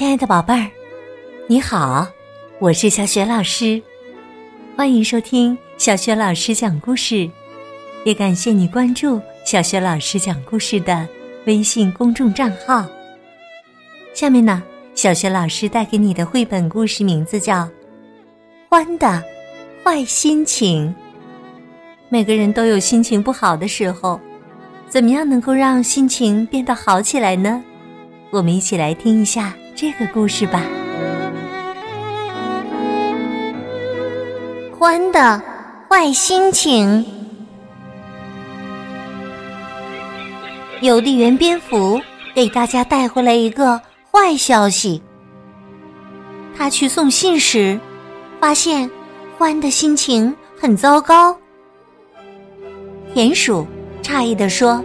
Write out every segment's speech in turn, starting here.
亲爱的宝贝儿，你好，我是小雪老师，欢迎收听小雪老师讲故事，也感谢你关注小雪老师讲故事的微信公众账号。下面呢，小雪老师带给你的绘本故事名字叫《欢的坏心情》。每个人都有心情不好的时候，怎么样能够让心情变得好起来呢？我们一起来听一下。这个故事吧。欢的坏心情。邮递员蝙蝠给大家带回来一个坏消息。他去送信时，发现欢的心情很糟糕。田鼠诧异的说：“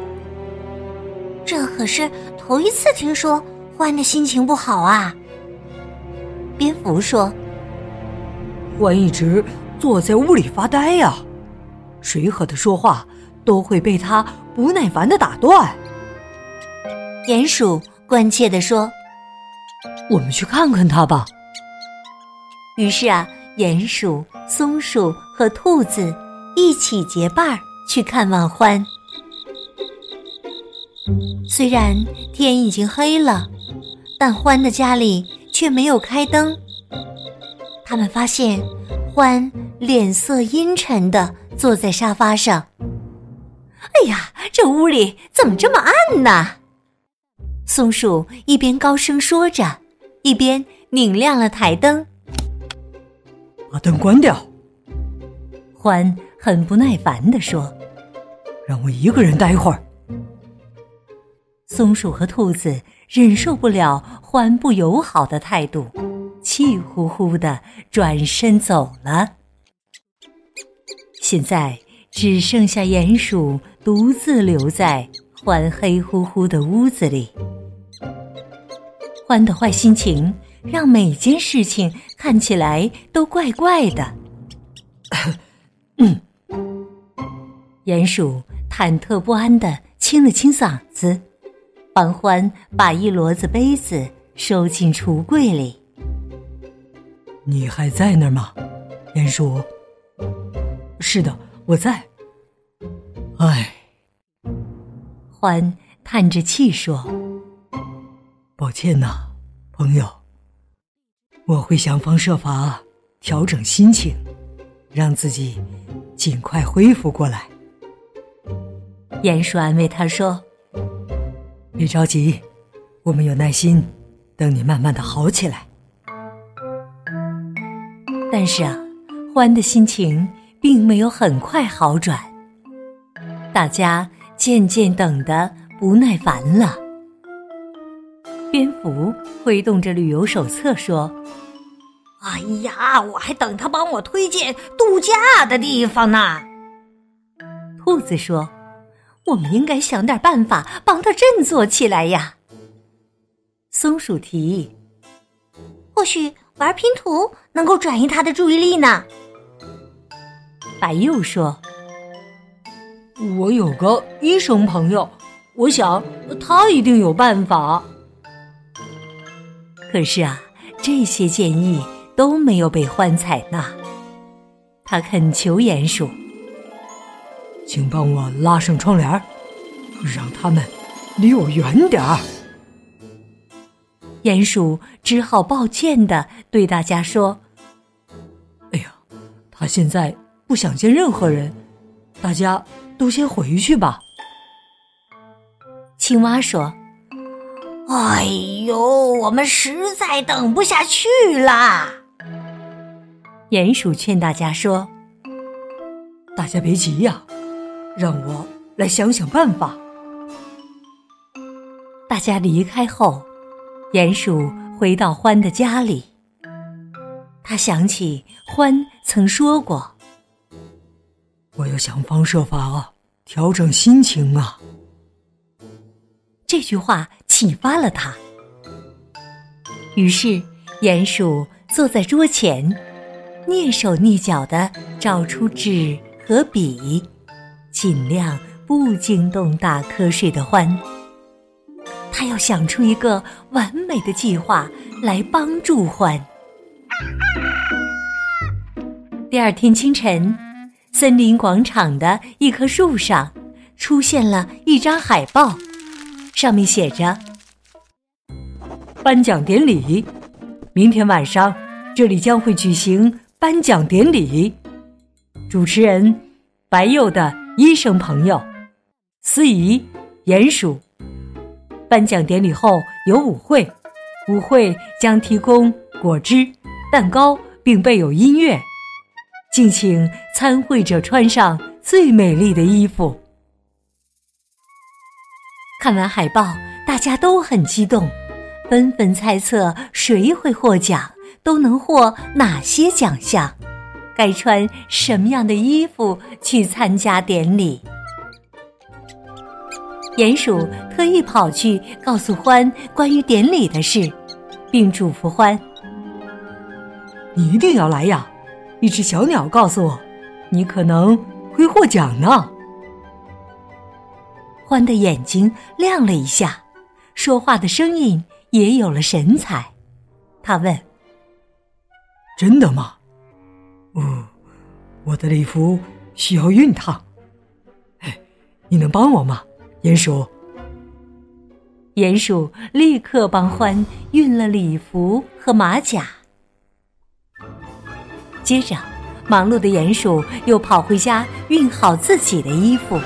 这可是头一次听说。”欢的心情不好啊。蝙蝠说：“欢一直坐在屋里发呆呀，谁和他说话都会被他不耐烦的打断。”鼹鼠关切的说：“我们去看看他吧。”于是啊，鼹鼠、松鼠和兔子一起结伴儿去看望欢。虽然天已经黑了。但欢的家里却没有开灯。他们发现欢脸色阴沉的坐在沙发上。哎呀，这屋里怎么这么暗呢？松鼠一边高声说着，一边拧亮了台灯。把灯关掉。欢很不耐烦地说：“让我一个人待会儿。”松鼠和兔子。忍受不了欢不友好的态度，气呼呼的转身走了。现在只剩下鼹鼠独自留在欢黑乎乎的屋子里。欢的坏心情让每件事情看起来都怪怪的。鼹鼠忐忑不安的清了清嗓子。欢欢把一摞子杯子收进橱柜里。你还在那儿吗，鼹鼠？是的，我在。唉，欢叹着气说：“抱歉呐，朋友。我会想方设法调整心情，让自己尽快恢复过来。”鼹鼠安慰他说。别着急，我们有耐心，等你慢慢的好起来。但是啊，欢的心情并没有很快好转，大家渐渐等得不耐烦了。蝙蝠挥动着旅游手册说：“哎呀，我还等他帮我推荐度假的地方呢。”兔子说。我们应该想点办法帮他振作起来呀。松鼠提议：“或许玩拼图能够转移他的注意力呢。”白鼬说：“我有个医生朋友，我想他一定有办法。”可是啊，这些建议都没有被欢采纳。他恳求鼹鼠。请帮我拉上窗帘，让他们离我远点儿。鼹鼠只好抱歉的对大家说：“哎呀，他现在不想见任何人，大家都先回去吧。”青蛙说：“哎呦，我们实在等不下去啦。”鼹鼠劝大家说：“大家别急呀。”让我来想想办法。大家离开后，鼹鼠回到獾的家里。他想起獾曾说过：“我要想方设法调整心情啊。”这句话启发了他。于是，鼹鼠坐在桌前，蹑手蹑脚的找出纸和笔。尽量不惊动打瞌睡的欢。他要想出一个完美的计划来帮助欢。第二天清晨，森林广场的一棵树上出现了一张海报，上面写着：“颁奖典礼，明天晚上这里将会举行颁奖典礼。主持人白幼的医生朋友，司仪鼹鼠。颁奖典礼后有舞会，舞会将提供果汁、蛋糕，并备有音乐。”敬请参会者穿上最美丽的衣服。看完海报，大家都很激动，纷纷猜测谁会获奖，都能获哪些奖项，该穿什么样的衣服去参加典礼。鼹鼠特意跑去告诉欢关于典礼的事，并嘱咐欢：“你一定要来呀！”一只小鸟告诉我：“你可能会获奖呢。”欢的眼睛亮了一下，说话的声音也有了神采。他问：“真的吗？”“哦，我的礼服需要熨烫。”“哎，你能帮我吗，鼹鼠？”鼹鼠立刻帮欢熨了礼服和马甲。接着，忙碌的鼹鼠又跑回家熨好自己的衣服，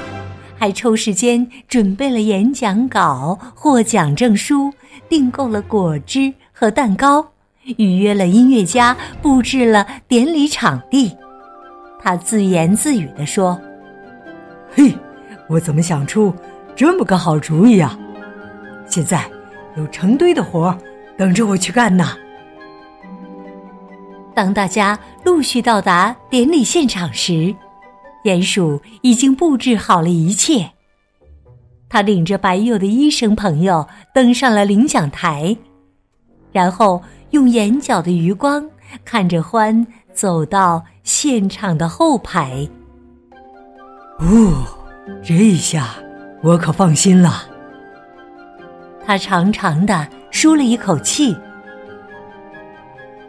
还抽时间准备了演讲稿、获奖证书，订购了果汁和蛋糕，预约了音乐家，布置了典礼场地。他自言自语地说：“嘿，我怎么想出这么个好主意啊？现在有成堆的活等着我去干呢。”当大家陆续到达典礼现场时，鼹鼠已经布置好了一切。他领着白鼬的医生朋友登上了领奖台，然后用眼角的余光看着欢走到现场的后排。哦，这下我可放心了。他长长的舒了一口气。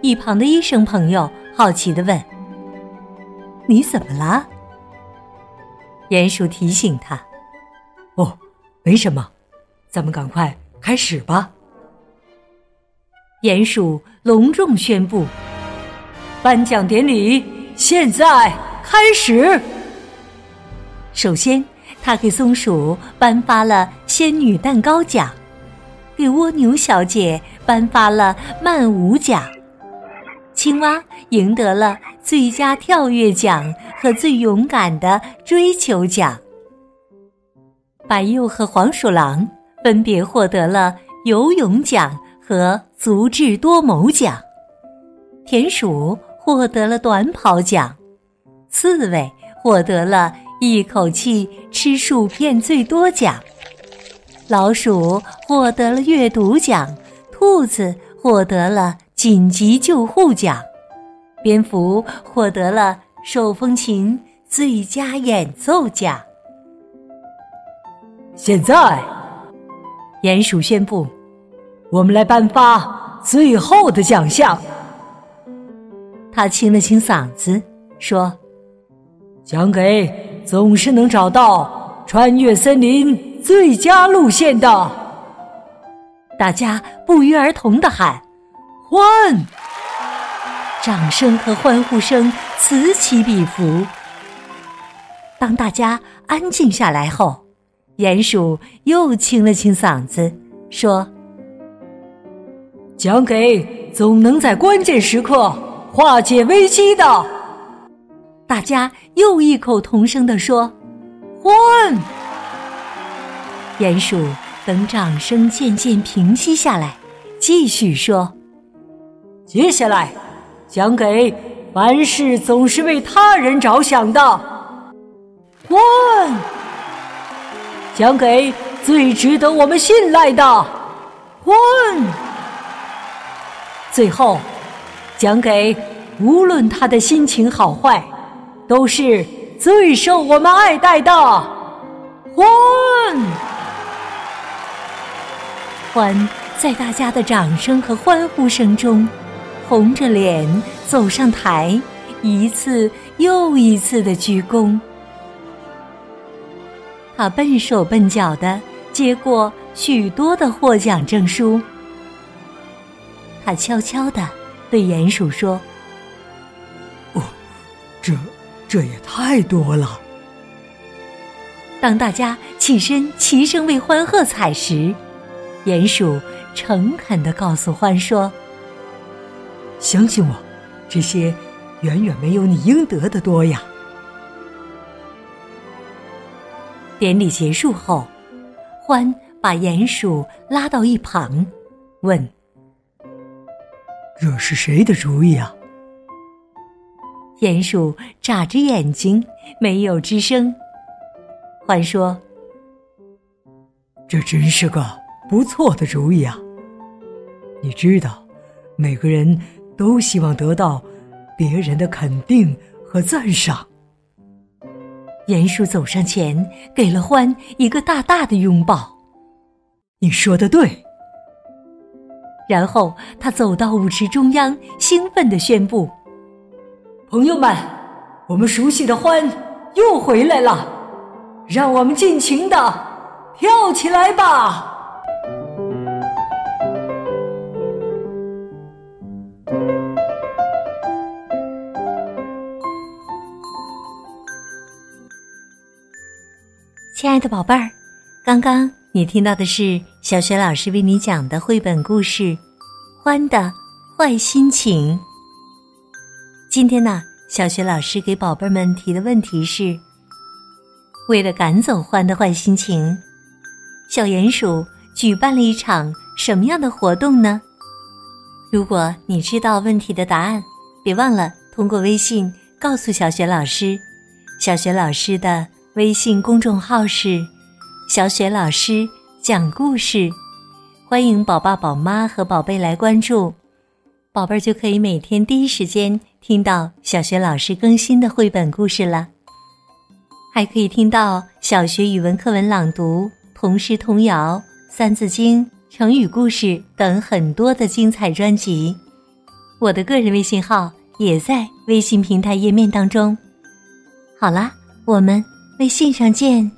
一旁的医生朋友好奇的问：“你怎么了？”鼹鼠提醒他：“哦，没什么，咱们赶快开始吧。”鼹鼠隆重宣布：“颁奖典礼现在开始。”首先，他给松鼠颁发了仙女蛋糕奖，给蜗牛小姐颁发了慢舞奖。青蛙赢得了最佳跳跃奖和最勇敢的追求奖。白鼬和黄鼠狼分别获得了游泳奖和足智多谋奖。田鼠获得了短跑奖，刺猬获得了一口气吃薯片最多奖，老鼠获得了阅读奖，兔子获得了。紧急救护奖，蝙蝠获得了手风琴最佳演奏奖。现在，鼹鼠宣布，我们来颁发最后的奖项。他清了清嗓子，说：“奖给总是能找到穿越森林最佳路线的。”大家不约而同的喊。欢！掌声和欢呼声此起彼伏。当大家安静下来后，鼹鼠又清了清嗓子，说：“讲给总能在关键时刻化解危机的。”大家又异口同声地说：“欢！”鼹鼠等掌声渐渐平息下来，继续说。接下来，讲给凡事总是为他人着想的。欢，讲给最值得我们信赖的。欢，最后，讲给无论他的心情好坏，都是最受我们爱戴的。欢，欢。在大家的掌声和欢呼声中，红着脸走上台，一次又一次的鞠躬。他笨手笨脚的接过许多的获奖证书，他悄悄的对鼹鼠说：“哦，这这也太多了。”当大家起身齐声为欢喝彩时，鼹鼠诚恳的告诉欢说：“相信我，这些远远没有你应得的多呀。”典礼结束后，欢把鼹鼠拉到一旁，问：“这是谁的主意啊？”鼹鼠眨着眼睛，没有吱声。獾说：“这真是个不错的主意啊！你知道，每个人都希望得到别人的肯定和赞赏。”鼹鼠走上前，给了獾一个大大的拥抱。你说的对。然后他走到舞池中央，兴奋地宣布：“朋友们，我们熟悉的欢又回来了。”让我们尽情的跳起来吧！亲爱的宝贝儿，刚刚你听到的是小雪老师为你讲的绘本故事《欢的坏心情》。今天呢，小雪老师给宝贝们提的问题是。为了赶走欢的坏心情，小鼹鼠举办了一场什么样的活动呢？如果你知道问题的答案，别忘了通过微信告诉小雪老师。小雪老师的微信公众号是“小雪老师讲故事”，欢迎宝爸宝妈和宝贝来关注，宝贝儿就可以每天第一时间听到小雪老师更新的绘本故事了。还可以听到小学语文课文朗读、童诗童谣、三字经、成语故事等很多的精彩专辑。我的个人微信号也在微信平台页面当中。好啦，我们微信上见。